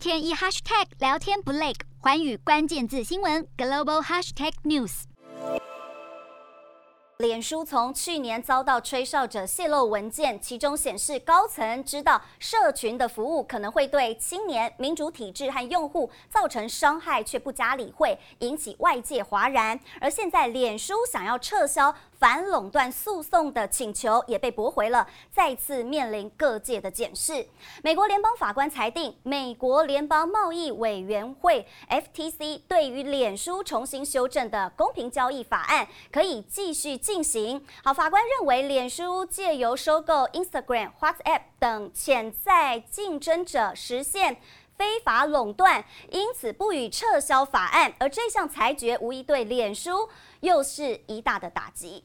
天一 hashtag 聊天不累，环宇关键字新闻 global hashtag news。脸书从去年遭到吹哨者泄露文件，其中显示高层知道社群的服务可能会对青年、民主体制和用户造成伤害，却不加理会，引起外界哗然。而现在，脸书想要撤销反垄断诉讼的请求也被驳回了，再次面临各界的检视。美国联邦法官裁定，美国联邦贸易委员会 （FTC） 对于脸书重新修正的公平交易法案可以继续进行。好，法官认为，脸书借由收购 Instagram、WhatsApp 等潜在竞争者实现非法垄断，因此不予撤销法案。而这项裁决无疑对脸书又是一大的打击。